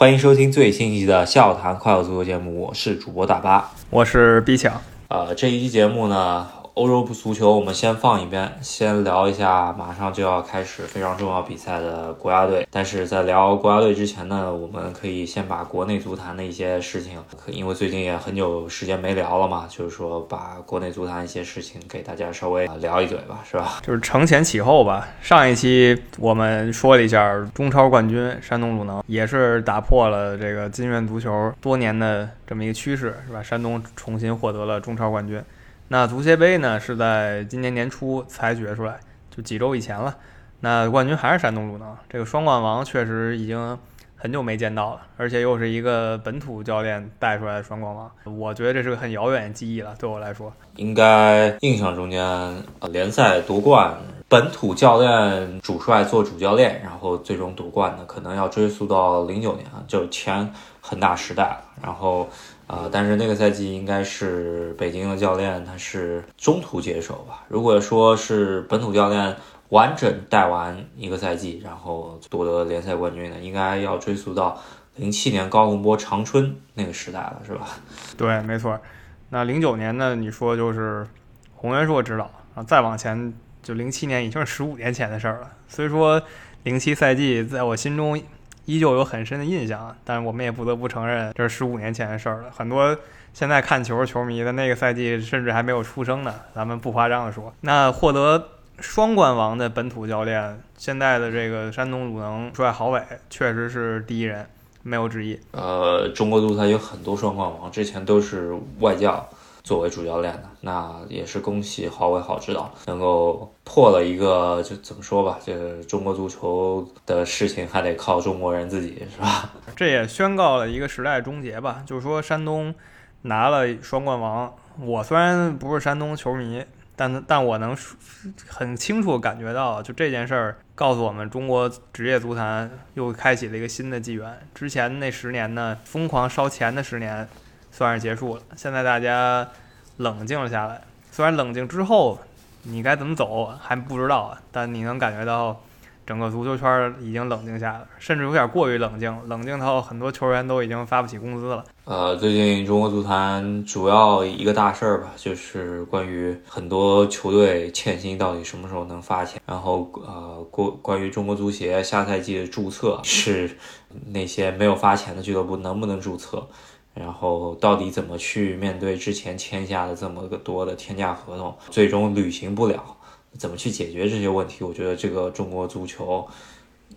欢迎收听最新一期的笑谈快乐足球节目，我是主播大巴，我是毕强。呃，这一期节目呢。欧洲不足球，我们先放一边，先聊一下马上就要开始非常重要比赛的国家队。但是在聊国家队之前呢，我们可以先把国内足坛的一些事情，因为最近也很久时间没聊了嘛，就是说把国内足坛一些事情给大家稍微聊一嘴吧，是吧？就是承前启后吧。上一期我们说了一下中超冠军山东鲁能，也是打破了这个金元足球多年的这么一个趋势，是吧？山东重新获得了中超冠军。那足协杯呢，是在今年年初才决出来，就几周以前了。那冠军还是山东鲁能，这个双冠王确实已经很久没见到了，而且又是一个本土教练带出来的双冠王，我觉得这是个很遥远的记忆了。对我来说，应该印象中间联赛夺冠，本土教练主帅做主教练，然后最终夺冠的，可能要追溯到零九年，就前恒大时代了，然后。啊，但是那个赛季应该是北京的教练，他是中途接手吧？如果说是本土教练完整带完一个赛季，然后夺得联赛冠军的，应该要追溯到零七年高洪波长春那个时代了，是吧？对，没错。那零九年呢？你说就是洪元硕指导啊，再往前就零七年已经是十五年前的事儿了。所以说，零七赛季在我心中。依旧有很深的印象，但是我们也不得不承认，这是十五年前的事儿了。很多现在看球球迷的那个赛季，甚至还没有出生呢。咱们不夸张的说，那获得双冠王的本土教练，现在的这个山东鲁能帅郝伟，确实是第一人，没有之一。呃，中国足坛有很多双冠王，之前都是外教。作为主教练的，那也是恭喜郝伟好指导，能够破了一个，就怎么说吧，这中国足球的事情还得靠中国人自己，是吧？这也宣告了一个时代终结吧。就是说，山东拿了双冠王。我虽然不是山东球迷，但但我能很清楚感觉到，就这件事儿告诉我们，中国职业足坛又开启了一个新的纪元。之前那十年呢，疯狂烧钱的十年。算是结束了，现在大家冷静了下来。虽然冷静之后，你该怎么走还不知道啊，但你能感觉到整个足球圈已经冷静下来，甚至有点过于冷静，冷静到很多球员都已经发不起工资了。呃，最近中国足坛主要一个大事儿吧，就是关于很多球队欠薪到底什么时候能发钱，然后呃，关关于中国足协下赛季的注册是那些没有发钱的俱乐部能不能注册？然后到底怎么去面对之前签下的这么个多的天价合同，最终履行不了，怎么去解决这些问题？我觉得这个中国足球，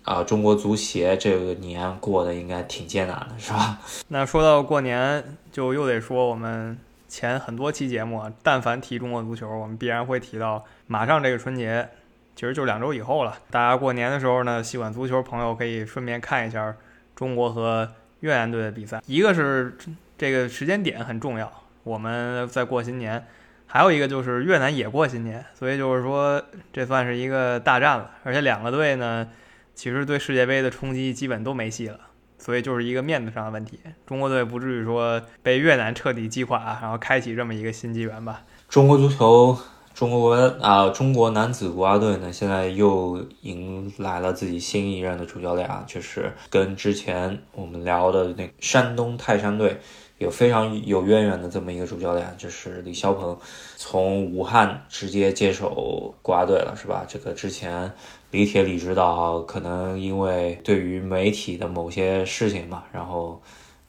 啊，中国足协这个年过得应该挺艰难的，是吧？那说到过年，就又得说我们前很多期节目，但凡提中国足球，我们必然会提到，马上这个春节，其实就两周以后了。大家过年的时候呢，喜欢足球朋友可以顺便看一下中国和。越南队的比赛，一个是这个时间点很重要，我们在过新年；还有一个就是越南也过新年，所以就是说这算是一个大战了。而且两个队呢，其实对世界杯的冲击基本都没戏了，所以就是一个面子上的问题。中国队不至于说被越南彻底击垮，然后开启这么一个新纪元吧？中国足球。中国国啊，中国男子国家队呢，现在又迎来了自己新一任的主教练啊，就是跟之前我们聊的那山东泰山队有非常有渊源的这么一个主教练，就是李霄鹏，从武汉直接接手国家队了，是吧？这个之前李铁李指导可能因为对于媒体的某些事情嘛，然后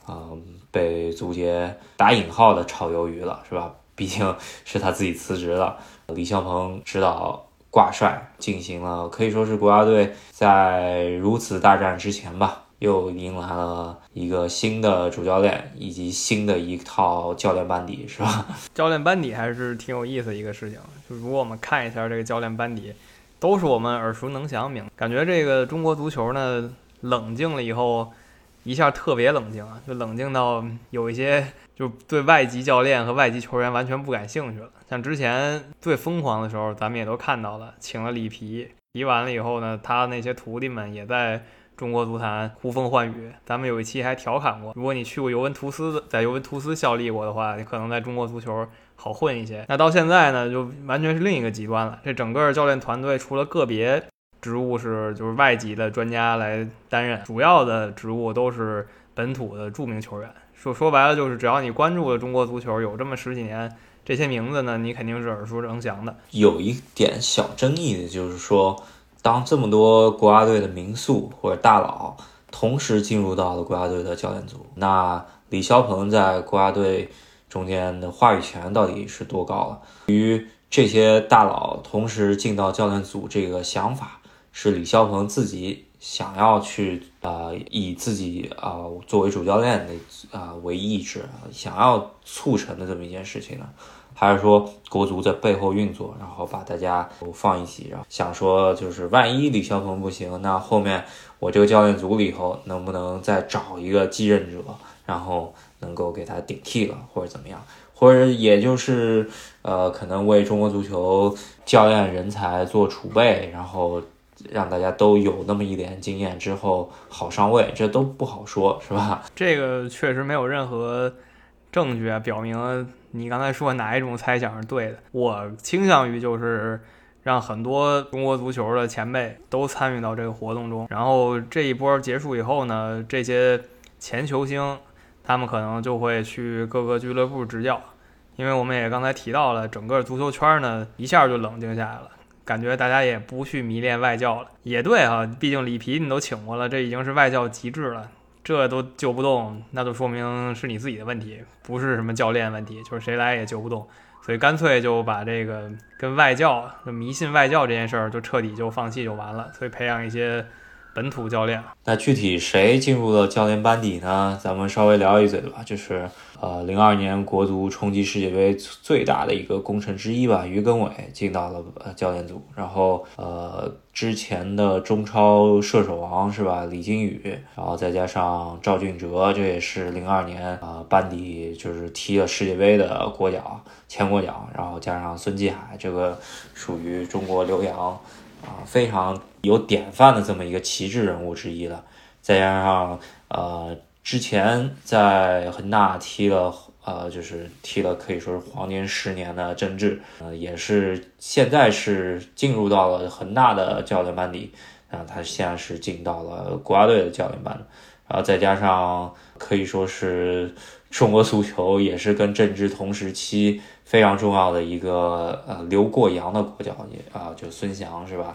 嗯被足协打引号的炒鱿鱼了，是吧？毕竟是他自己辞职了。李霄鹏指导挂帅，进行了可以说是国家队在如此大战之前吧，又迎来了一个新的主教练以及新的一套教练班底，是吧？教练班底还是挺有意思一个事情。就如果我们看一下这个教练班底，都是我们耳熟能详名，感觉这个中国足球呢，冷静了以后，一下特别冷静啊，就冷静到有一些。就对外籍教练和外籍球员完全不感兴趣了。像之前最疯狂的时候，咱们也都看到了，请了里皮，皮完了以后呢，他那些徒弟们也在中国足坛呼风唤雨。咱们有一期还调侃过，如果你去过尤文图斯，在尤文图斯效力过的话，你可能在中国足球好混一些。那到现在呢，就完全是另一个极端了。这整个教练团队除了个别职务是就是外籍的专家来担任，主要的职务都是本土的著名球员。说说白了就是，只要你关注了中国足球有这么十几年，这些名字呢，你肯定是耳熟能详的。有一点小争议的就是说，当这么多国家队的名宿或者大佬同时进入到了国家队的教练组，那李霄鹏在国家队中间的话语权到底是多高了？对于这些大佬同时进到教练组这个想法，是李霄鹏自己。想要去啊，以自己啊作为主教练的啊为意志，想要促成的这么一件事情呢，还是说国足在背后运作，然后把大家都放一起，然后想说就是万一李霄鹏不行，那后面我这个教练组里头能不能再找一个继任者，然后能够给他顶替了，或者怎么样，或者也就是呃可能为中国足球教练人才做储备，然后。让大家都有那么一点经验之后好上位，这都不好说，是吧？这个确实没有任何证据啊，表明你刚才说哪一种猜想是对的。我倾向于就是让很多中国足球的前辈都参与到这个活动中，然后这一波结束以后呢，这些前球星他们可能就会去各个俱乐部执教，因为我们也刚才提到了，整个足球圈呢一下就冷静下来了。感觉大家也不去迷恋外教了，也对啊，毕竟里皮你都请过了，这已经是外教极致了，这都救不动，那就说明是你自己的问题，不是什么教练问题，就是谁来也救不动，所以干脆就把这个跟外教、迷信外教这件事儿就彻底就放弃就完了，所以培养一些。本土教练，那具体谁进入了教练班底呢？咱们稍微聊一嘴吧。就是呃，零二年国足冲击世界杯最大的一个功臣之一吧，于根伟进到了教练组。然后呃，之前的中超射手王是吧，李金羽，然后再加上赵俊哲，这也是零二年啊班底就是踢了世界杯的国脚前国脚，然后加上孙继海，这个属于中国留洋。啊，非常有典范的这么一个旗帜人物之一了，再加上呃，之前在恒大踢了呃，就是踢了可以说是黄金十年的郑智，呃，也是现在是进入到了恒大的教练班底，啊，他现在是进到了国家队的教练班，然后再加上可以说是中国足球也是跟郑智同时期。非常重要的一个呃留过洋的国脚也啊，就孙祥是吧？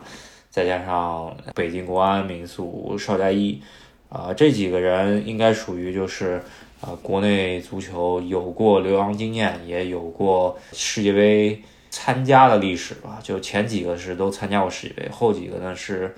再加上北京国安民宿邵佳一啊，这几个人应该属于就是啊国内足球有过留洋经验，也有过世界杯参加的历史吧。就前几个是都参加过世界杯，后几个呢是。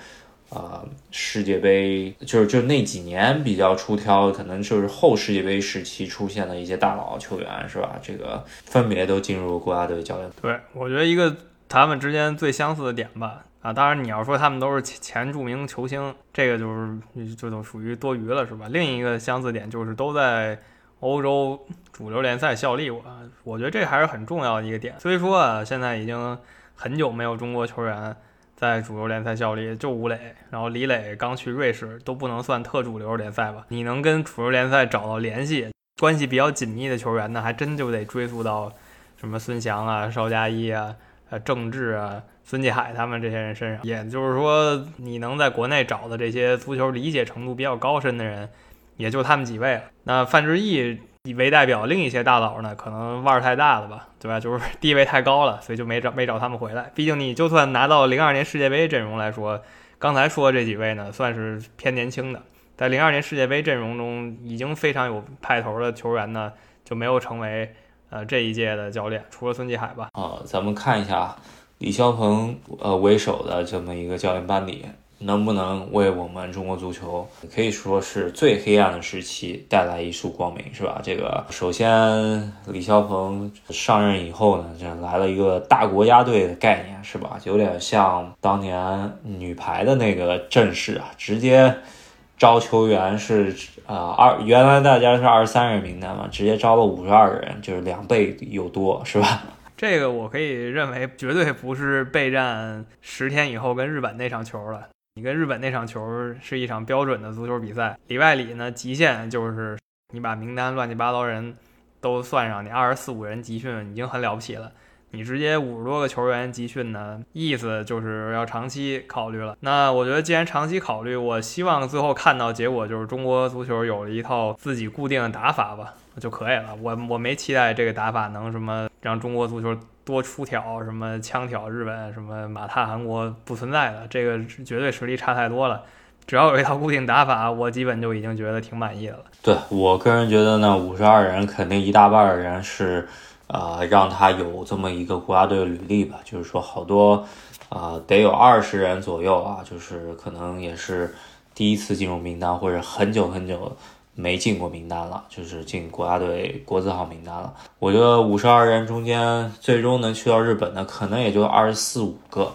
呃，世界杯就是就那几年比较出挑，可能就是后世界杯时期出现的一些大佬球员，是吧？这个分别都进入国家队教练。对，我觉得一个他们之间最相似的点吧，啊，当然你要说他们都是前著名球星，这个就是就都属于多余了，是吧？另一个相似点就是都在欧洲主流联赛效力过，我觉得这还是很重要的一个点。所以说啊，现在已经很久没有中国球员。在主流联赛效力就吴磊，然后李磊刚去瑞士都不能算特主流联赛吧？你能跟主流联赛找到联系、关系比较紧密的球员呢，还真就得追溯到什么孙祥啊、邵佳一啊、呃郑智啊、孙继海他们这些人身上。也就是说，你能在国内找的这些足球理解程度比较高深的人，也就他们几位了。那范志毅。为代表另一些大佬呢，可能腕儿太大了吧，对吧？就是地位太高了，所以就没找没找他们回来。毕竟你就算拿到零二年世界杯阵容来说，刚才说的这几位呢，算是偏年轻的，在零二年世界杯阵容中已经非常有派头的球员呢，就没有成为呃这一届的教练，除了孙继海吧。啊，咱们看一下李霄鹏呃为首的这么一个教练班底。能不能为我们中国足球可以说是最黑暗的时期带来一束光明，是吧？这个首先，李霄鹏上任以后呢，这来了一个大国家队的概念，是吧？有点像当年女排的那个阵势啊，直接招球员是啊二，原来大家是二十三人名单嘛，直接招了五十二个人，就是两倍有多，是吧？这个我可以认为绝对不是备战十天以后跟日本那场球了。你跟日本那场球是一场标准的足球比赛，里外里呢极限就是你把名单乱七八糟人都算上，你二十四五人集训已经很了不起了。你直接五十多个球员集训呢，意思就是要长期考虑了。那我觉得既然长期考虑，我希望最后看到结果就是中国足球有了一套自己固定的打法吧，就可以了。我我没期待这个打法能什么让中国足球多出挑，什么枪挑日本，什么马踏韩国，不存在的，这个绝对实力差太多了。只要有一套固定打法，我基本就已经觉得挺满意了。对我个人觉得呢，五十二人肯定一大半的人是。呃，让他有这么一个国家队履历吧，就是说好多，啊，得有二十人左右啊，就是可能也是第一次进入名单，或者很久很久没进过名单了，就是进国家队国字号名单了。我觉得五十二人中间最终能去到日本的，可能也就二十四五个，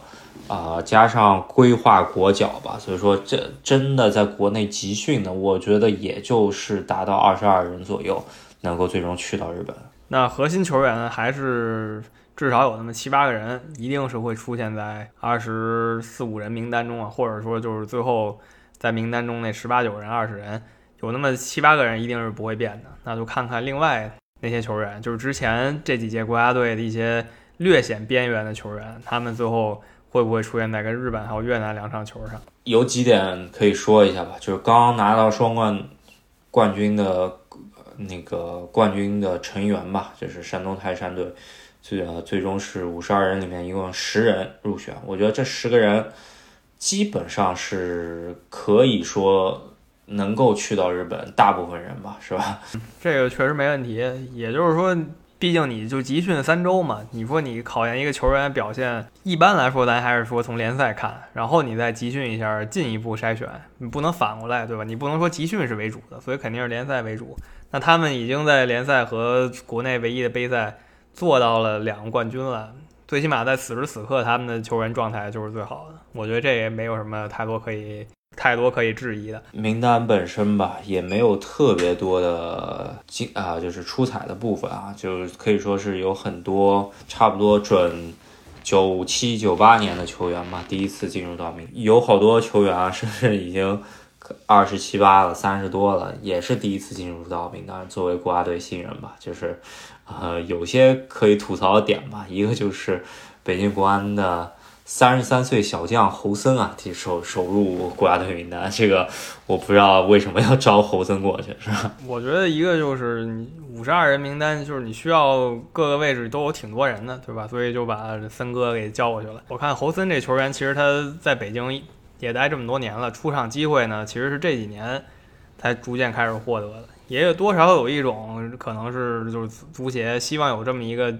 啊，加上规划国脚吧，所以说这真的在国内集训的，我觉得也就是达到二十二人左右，能够最终去到日本。那核心球员还是至少有那么七八个人，一定是会出现在二十四五人名单中啊，或者说就是最后在名单中那十八九人、二十人，有那么七八个人一定是不会变的。那就看看另外那些球员，就是之前这几届国家队的一些略显边缘的球员，他们最后会不会出现在跟日本还有越南两场球上？有几点可以说一下吧，就是刚刚拿到双冠冠军的。那个冠军的成员吧，就是山东泰山队，最呃最终是五十二人里面一共十人入选。我觉得这十个人基本上是可以说能够去到日本，大部分人吧，是吧？这个确实没问题。也就是说。毕竟你就集训三周嘛，你说你考验一个球员表现，一般来说咱还是说从联赛看，然后你再集训一下，进一步筛选，你不能反过来，对吧？你不能说集训是为主的，所以肯定是联赛为主。那他们已经在联赛和国内唯一的杯赛做到了两个冠军了，最起码在此时此刻，他们的球员状态就是最好的。我觉得这也没有什么太多可以。太多可以质疑的名单本身吧，也没有特别多的精啊，就是出彩的部分啊，就可以说是有很多差不多准九七九八年的球员嘛，第一次进入到名，有好多球员啊，甚至已经二十七八了，三十多了，也是第一次进入到名单，作为国家队新人吧，就是呃有些可以吐槽的点吧，一个就是北京国安的。三十三岁小将侯森啊，首首入国家队名单，这个我不知道为什么要招侯森过去，是吧？我觉得一个就是你五十二人名单，就是你需要各个位置都有挺多人的，对吧？所以就把森哥给叫过去了。我看侯森这球员，其实他在北京也待这么多年了，出场机会呢，其实是这几年才逐渐开始获得的，也有多少有一种可能是就是足协希望有这么一个兢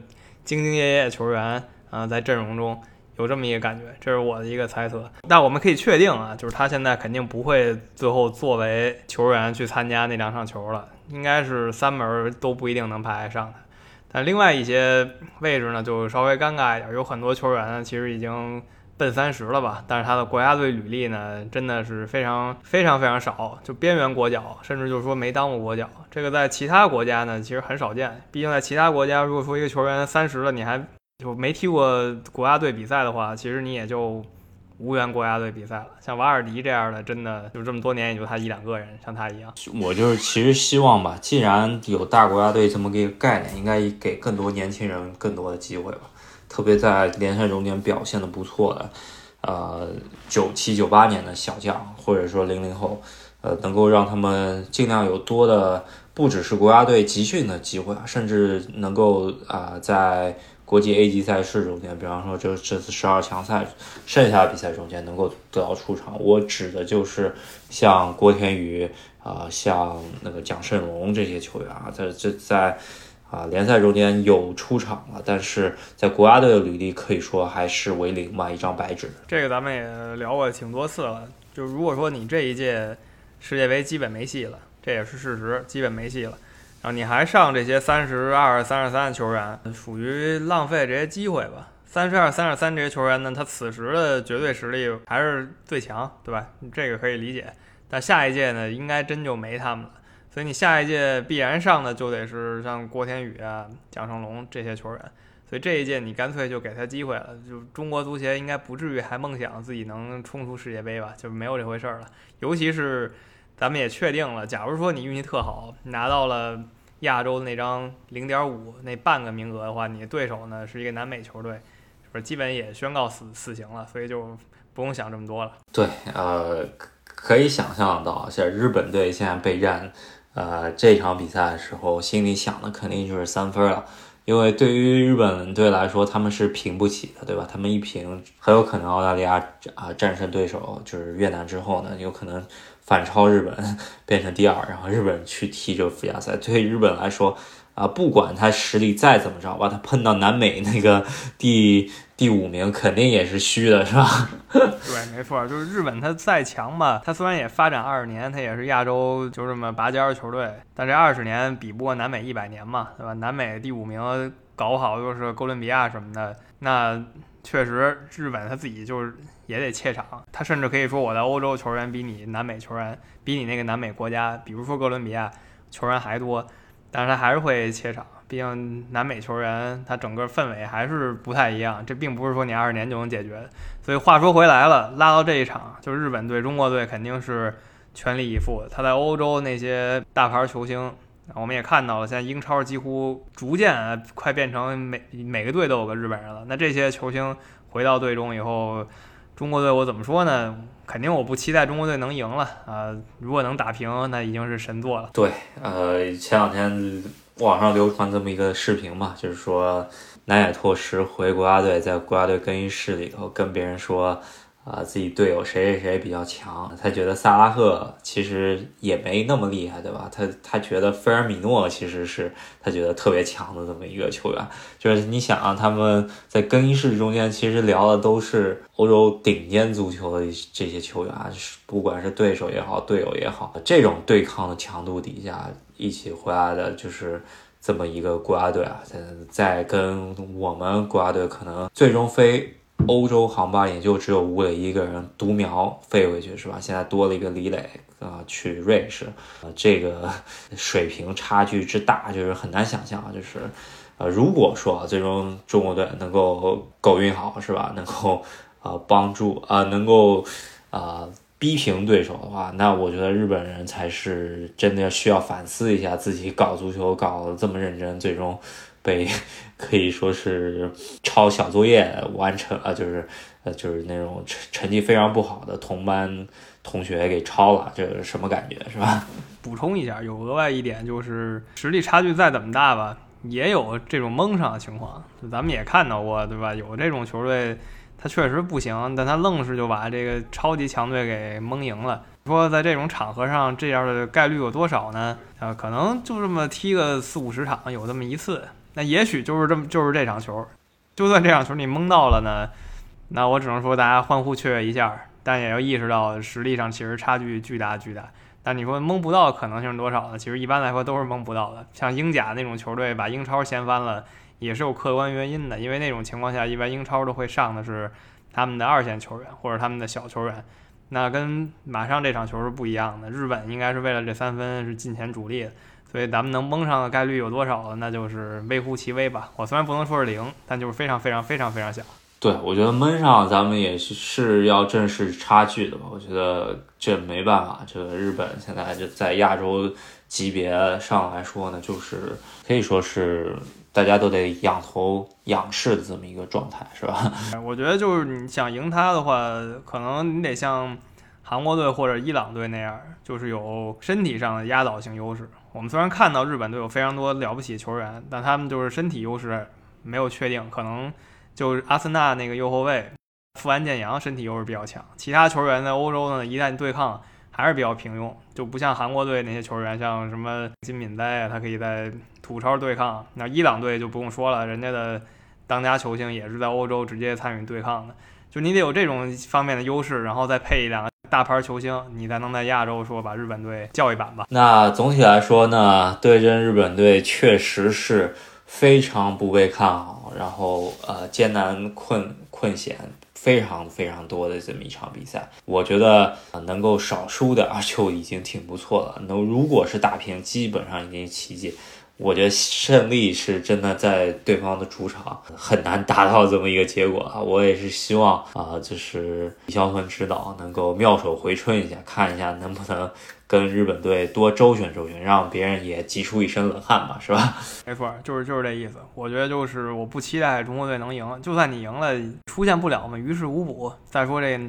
兢业业球员啊，在阵容中。有这么一个感觉，这是我的一个猜测。但我们可以确定啊，就是他现在肯定不会最后作为球员去参加那两场球了，应该是三门都不一定能排上的。但另外一些位置呢，就稍微尴尬一点，有很多球员，其实已经奔三十了吧，但是他的国家队履历呢，真的是非常非常非常少，就边缘国脚，甚至就是说没当过国脚。这个在其他国家呢，其实很少见。毕竟在其他国家，如果说一个球员三十了，你还就没踢过国家队比赛的话，其实你也就无缘国家队比赛了。像瓦尔迪这样的，真的就这么多年也就他一两个人，像他一样。我就是其实希望吧，既然有大国家队这么个概念，应该给更多年轻人更多的机会吧。特别在联赛中间表现的不错的，呃，九七九八年的小将，或者说零零后，呃，能够让他们尽量有多的，不只是国家队集训的机会啊，甚至能够啊在。国际 A 级赛事中间，比方说这这次十二强赛剩下的比赛中间能够得到出场，我指的就是像郭天宇啊，像那个蒋胜龙这些球员啊，在这在啊联赛中间有出场了，但是在国家队的履历可以说还是为零嘛，一张白纸。这个咱们也聊过挺多次了，就如果说你这一届世界杯基本没戏了，这也是事实，基本没戏了。然后你还上这些三十二、三十三的球员，属于浪费这些机会吧？三十二、三十三这些球员呢，他此时的绝对实力还是最强，对吧？这个可以理解。但下一届呢，应该真就没他们了。所以你下一届必然上的就得是像郭天宇啊、蒋胜龙这些球员。所以这一届你干脆就给他机会了。就中国足协应该不至于还梦想自己能冲出世界杯吧？就没有这回事儿了。尤其是。咱们也确定了，假如说你运气特好，拿到了亚洲那张零点五那半个名额的话，你对手呢是一个南美球队，是不是基本也宣告死死刑了，所以就不用想这么多了。对，呃，可以想象到，像日本队现在备战，呃，这场比赛的时候，心里想的肯定就是三分了。因为对于日本队来说，他们是平不起的，对吧？他们一平，很有可能澳大利亚啊战胜对手就是越南之后呢，有可能反超日本，变成第二，然后日本去踢这个附加赛。对日本来说，啊，不管他实力再怎么着吧，他碰到南美那个第第五名，肯定也是虚的，是吧？对，没错，就是日本他再强吧，他虽然也发展二十年，他也是亚洲就这么拔尖的球队，但这二十年比不过南美一百年嘛，对吧？南美第五名搞不好又是哥伦比亚什么的，那确实日本他自己就是也得怯场，他甚至可以说我的欧洲球员比你南美球员，比你那个南美国家，比如说哥伦比亚球员还多。但是他还是会怯场，毕竟南美球员他整个氛围还是不太一样，这并不是说你二十年就能解决的。所以话说回来了，拉到这一场，就日本队、中国队肯定是全力以赴。他在欧洲那些大牌球星，我们也看到了，现在英超几乎逐渐快变成每每个队都有个日本人了。那这些球星回到队中以后，中国队我怎么说呢？肯定我不期待中国队能赢了啊！如果能打平，那已经是神作了。对，呃，前两天网上流传这么一个视频嘛，就是说南野拓实回国家队，在国家队更衣室里头跟别人说。啊，自己队友谁谁谁比较强，他觉得萨拉赫其实也没那么厉害，对吧？他他觉得菲尔米诺其实是他觉得特别强的这么一个球员。就是你想啊，他们在更衣室中间其实聊的都是欧洲顶尖足球的这些球员，不管是对手也好，队友也好，这种对抗的强度底下一起回来的就是这么一个国家队啊，在在跟我们国家队可能最终飞。欧洲航班也就只有吴磊一个人独苗飞回去，是吧？现在多了一个李磊啊，去瑞士，呃，这个水平差距之大，就是很难想象啊。就是，呃，如果说最终中国队能够狗运好，是吧？能够啊帮助啊，能够啊逼平对手的话，那我觉得日本人才是真的需要反思一下自己搞足球搞得这么认真，最终。被可以说是抄小作业完成啊，就是呃，就是那种成成绩非常不好的同班同学给抄了，这是什么感觉是吧？补充一下，有额外一点就是实力差距再怎么大吧，也有这种蒙上的情况，咱们也看到过对吧？有这种球队他确实不行，但他愣是就把这个超级强队给蒙赢了。说在这种场合上这样的概率有多少呢？啊，可能就这么踢个四五十场有这么一次。那也许就是这么，就是这场球，就算这场球你蒙到了呢，那我只能说大家欢呼雀跃一下，但也要意识到实力上其实差距巨大巨大。但你说蒙不到可能性多少呢？其实一般来说都是蒙不到的。像英甲那种球队把英超掀翻了，也是有客观原因的，因为那种情况下一般英超都会上的是他们的二线球员或者他们的小球员。那跟马上这场球是不一样的，日本应该是为了这三分是进前主力。所以咱们能蒙上的概率有多少？那就是微乎其微吧。我虽然不能说是零，但就是非常非常非常非常小。对，我觉得闷上咱们也是是要正视差距的吧。我觉得这没办法，这个日本现在就在亚洲级别上来说呢，就是可以说是大家都得仰头仰视的这么一个状态，是吧？我觉得就是你想赢他的话，可能你得像韩国队或者伊朗队那样，就是有身体上的压倒性优势。我们虽然看到日本队有非常多了不起球员，但他们就是身体优势没有确定，可能就是阿森纳那个右后卫富安健洋身体优势比较强，其他球员在欧洲呢一旦对抗还是比较平庸，就不像韩国队那些球员，像什么金敏哉啊，他可以在土超对抗。那伊朗队就不用说了，人家的当家球星也是在欧洲直接参与对抗的，就你得有这种方面的优势，然后再配一两个。大牌球星，你才能在亚洲说把日本队叫一板吧？那总体来说呢，对阵日本队确实是非常不被看好，然后呃艰难困困险非常非常多的这么一场比赛。我觉得能够少输点就已经挺不错了。那如果是打平，基本上已经奇迹。我觉得胜利是真的在对方的主场很难达到这么一个结果啊！我也是希望啊，就是李霄鹏指导能够妙手回春一下，看一下能不能跟日本队多周旋周旋，让别人也急出一身冷汗吧，是吧？没错，就是就是这意思。我觉得就是我不期待中国队能赢，就算你赢了，出现不了嘛，于事无补。再说这。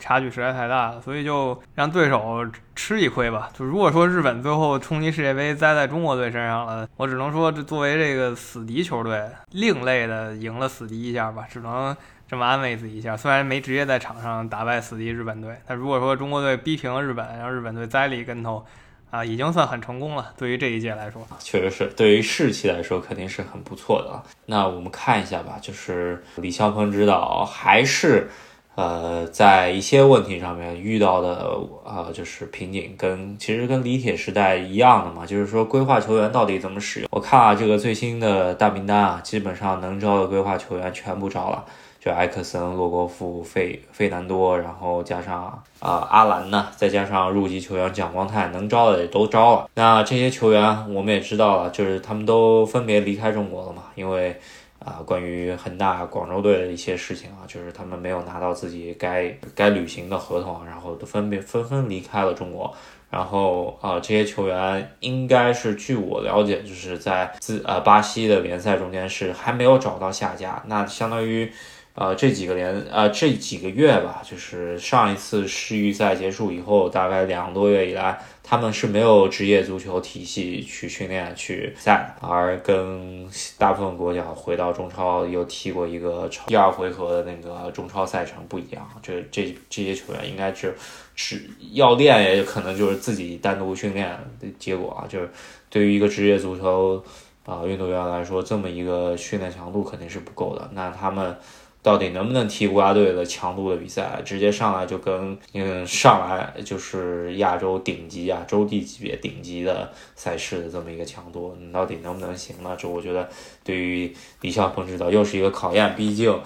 差距实在太大了，所以就让对手吃一亏吧。就如果说日本最后冲击世界杯栽在中国队身上了，我只能说这作为这个死敌球队，另类的赢了死敌一下吧，只能这么安慰自己一下。虽然没直接在场上打败死敌日本队，但如果说中国队逼平日本，让日本队栽了一跟头，啊，已经算很成功了。对于这一届来说，确实是对于士气来说肯定是很不错的。那我们看一下吧，就是李霄鹏指导还是。呃，在一些问题上面遇到的呃，就是瓶颈，跟其实跟李铁时代一样的嘛，就是说规划球员到底怎么使用。我看啊，这个最新的大名单啊，基本上能招的规划球员全部招了，就埃克森、洛国富、费费南多，然后加上啊阿兰呢，再加上入籍球员蒋光太，能招的也都招了。那这些球员我们也知道了，就是他们都分别离开中国了嘛，因为。啊，关于恒大、广州队的一些事情啊，就是他们没有拿到自己该该履行的合同，然后都分别纷纷离开了中国。然后啊，这些球员应该是据我了解，就是在自呃巴西的联赛中间是还没有找到下家。那相当于，呃这几个联呃这几个月吧，就是上一次世预赛结束以后，大概两个多月以来。他们是没有职业足球体系去训练去赛，而跟大部分国家回到中超又踢过一个第二回合的那个中超赛程不一样。这这这些球员应该是只要练，也可能就是自己单独训练的结果啊。就是对于一个职业足球啊运动员来说，这么一个训练强度肯定是不够的。那他们。到底能不能踢国家队的强度的比赛？直接上来就跟嗯上来就是亚洲顶级啊，洲际级别顶级的赛事的这么一个强度，你到底能不能行呢？这我觉得对于李霄鹏指导又是一个考验。毕竟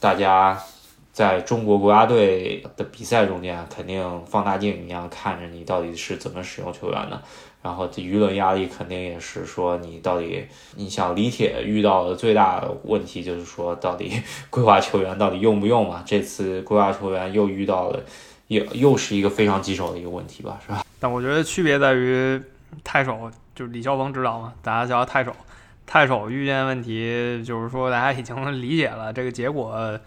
大家在中国国家队的比赛中间，肯定放大镜一样看着你到底是怎么使用球员的。然后这舆论压力肯定也是说你到底，你像李铁遇到的最大问题就是说到底规划球员到底用不用嘛？这次规划球员又遇到了，又又是一个非常棘手的一个问题吧，是吧？但我觉得区别在于太守就是李霄鹏指导嘛，大家叫太守，太守遇见问题就是说大家已经理解了这个结果。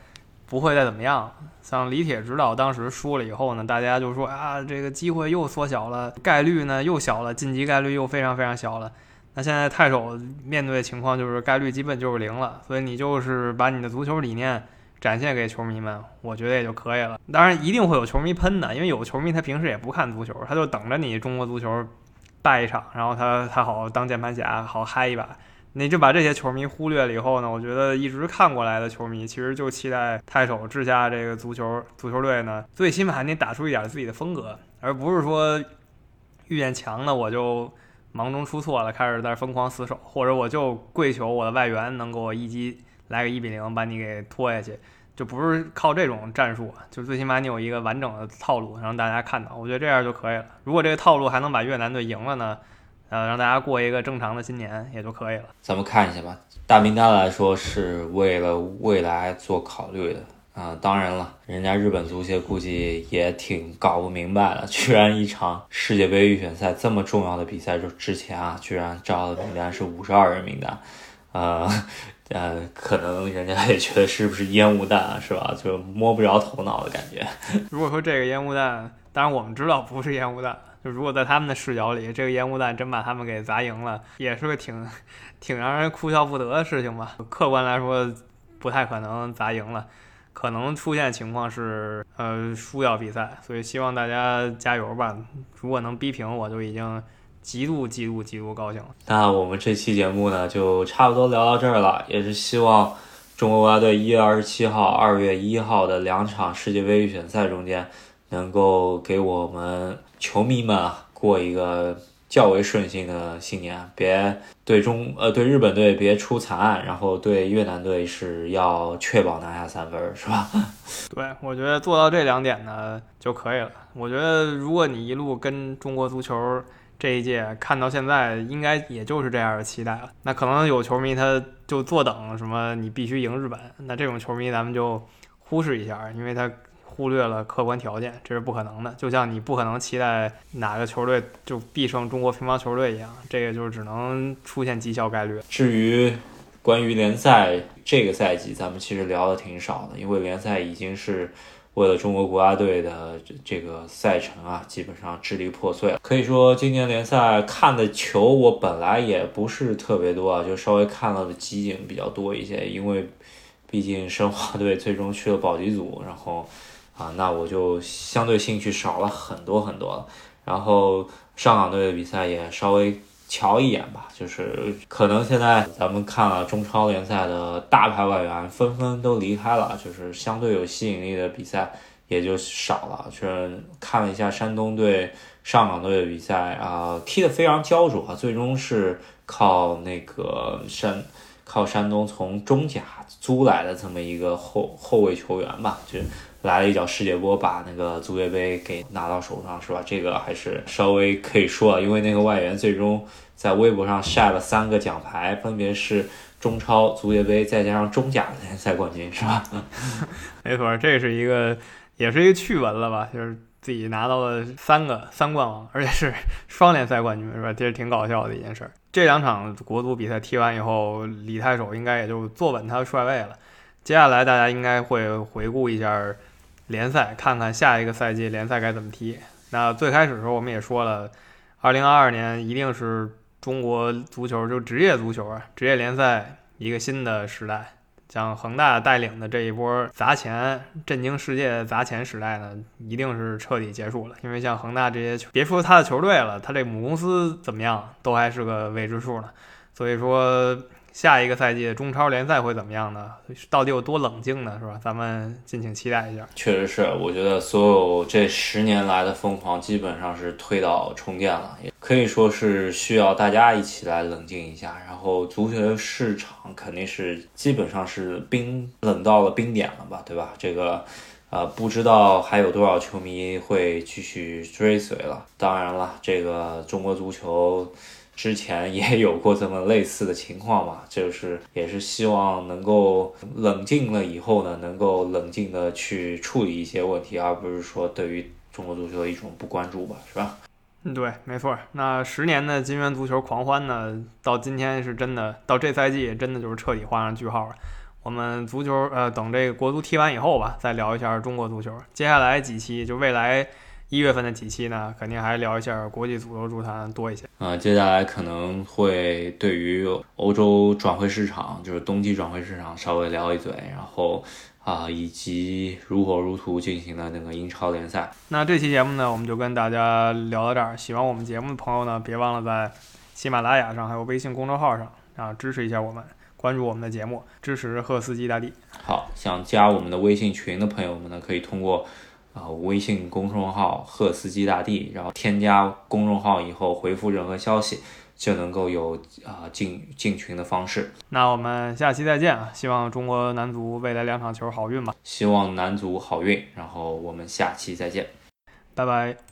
不会再怎么样。像李铁指导当时输了以后呢，大家就说啊，这个机会又缩小了，概率呢又小了，晋级概率又非常非常小了。那现在太守面对的情况就是概率基本就是零了，所以你就是把你的足球理念展现给球迷们，我觉得也就可以了。当然一定会有球迷喷的，因为有球迷他平时也不看足球，他就等着你中国足球败一场，然后他他好当键盘侠，好嗨一把。你就把这些球迷忽略了以后呢？我觉得一直看过来的球迷，其实就期待太守治下这个足球足球队呢，最起码你打出一点自己的风格，而不是说遇见强的我就忙中出错了，开始在疯狂死守，或者我就跪求我的外援能给我一击来个一比零把你给拖下去，就不是靠这种战术，就最起码你有一个完整的套路让大家看到，我觉得这样就可以了。如果这个套路还能把越南队赢了呢？呃，让大家过一个正常的新年也就可以了。咱们看一下吧，大名单来说是为了未来做考虑的啊。当然了，人家日本足协估计也挺搞不明白的，居然一场世界杯预选赛这么重要的比赛就之前啊，居然招的名单是五十二人名单，呃呃，可能人家也觉得是不是烟雾弹啊，是吧？就摸不着头脑的感觉。如果说这个烟雾弹，当然我们知道不是烟雾弹。就如果在他们的视角里，这个烟雾弹真把他们给砸赢了，也是个挺挺让人哭笑不得的事情吧。客观来说，不太可能砸赢了，可能出现情况是呃输掉比赛。所以希望大家加油吧。如果能逼平，我就已经极度极度极度高兴了。那我们这期节目呢，就差不多聊到这儿了。也是希望中国国家队一月二十七号、二月一号的两场世界杯预选赛中间，能够给我们。球迷们啊过一个较为顺心的新年，别对中呃对日本队别出惨案，然后对越南队是要确保拿下三分，是吧？对，我觉得做到这两点呢就可以了。我觉得如果你一路跟中国足球这一届看到现在，应该也就是这样的期待了。那可能有球迷他就坐等什么你必须赢日本，那这种球迷咱们就忽视一下，因为他忽略了客观条件，这是不可能的。就像你不可能期待哪个球队就必胜中国乒乓球队一样，这个就只能出现绩效概率。至于关于联赛这个赛季，咱们其实聊的挺少的，因为联赛已经是。为了中国国家队的这个赛程啊，基本上支离破碎了。可以说，今年联赛看的球我本来也不是特别多啊，就稍微看到的集锦比较多一些。因为毕竟申花队最终去了保级组，然后啊，那我就相对兴趣少了很多很多了。然后上港队的比赛也稍微。瞧一眼吧，就是可能现在咱们看了中超联赛的大牌外援纷纷都离开了，就是相对有吸引力的比赛也就少了。就是看了一下山东队、上港队的比赛啊，踢得非常焦灼，最终是靠那个山靠山东从中甲租来的这么一个后后卫球员吧，就。来了一脚世界波，把那个足协杯给拿到手上，是吧？这个还是稍微可以说，因为那个外援最终在微博上晒了三个奖牌，分别是中超、足协杯，再加上中甲联赛冠军，是吧？没错，这是一个，也是一个趣闻了吧？就是自己拿到了三个三冠王，而且是双联赛冠军，是吧？这是挺搞笑的一件事儿。这两场国足比赛踢完以后，李太守应该也就坐稳他的帅位了。接下来大家应该会回顾一下。联赛看看下一个赛季联赛该怎么踢。那最开始的时候我们也说了，二零二二年一定是中国足球就职业足球啊，职业联赛一个新的时代。像恒大带领的这一波砸钱、震惊世界砸钱时代呢，一定是彻底结束了。因为像恒大这些，别说他的球队了，他这母公司怎么样，都还是个未知数呢。所以说。下一个赛季中超联赛会怎么样呢？到底有多冷静呢？是吧？咱们敬请期待一下。确实是，我觉得所有这十年来的疯狂基本上是推倒重建了，可以说是需要大家一起来冷静一下。然后足球市场肯定是基本上是冰冷到了冰点了吧，对吧？这个，呃，不知道还有多少球迷会继续追随了。当然了，这个中国足球。之前也有过这么类似的情况嘛，就是也是希望能够冷静了以后呢，能够冷静的去处理一些问题，而不是说对于中国足球的一种不关注吧，是吧？嗯，对，没错。那十年的金元足球狂欢呢，到今天是真的，到这赛季真的就是彻底画上句号了。我们足球，呃，等这个国足踢完以后吧，再聊一下中国足球。接下来几期就未来。一月份的几期呢，肯定还聊一下国际足球足坛多一些。啊，接下来可能会对于欧洲转会市场，就是冬季转会市场稍微聊一嘴，然后啊，以及如火如荼进行的那个英超联赛。那这期节目呢，我们就跟大家聊到这儿。喜欢我们节目的朋友呢，别忘了在喜马拉雅上还有微信公众号上啊支持一下我们，关注我们的节目，支持赫斯基大帝。好，想加我们的微信群的朋友们呢，可以通过。啊，微信公众号“赫斯基大帝”，然后添加公众号以后回复任何消息，就能够有啊进进群的方式。那我们下期再见啊！希望中国男足未来两场球好运吧。希望男足好运，然后我们下期再见，拜拜。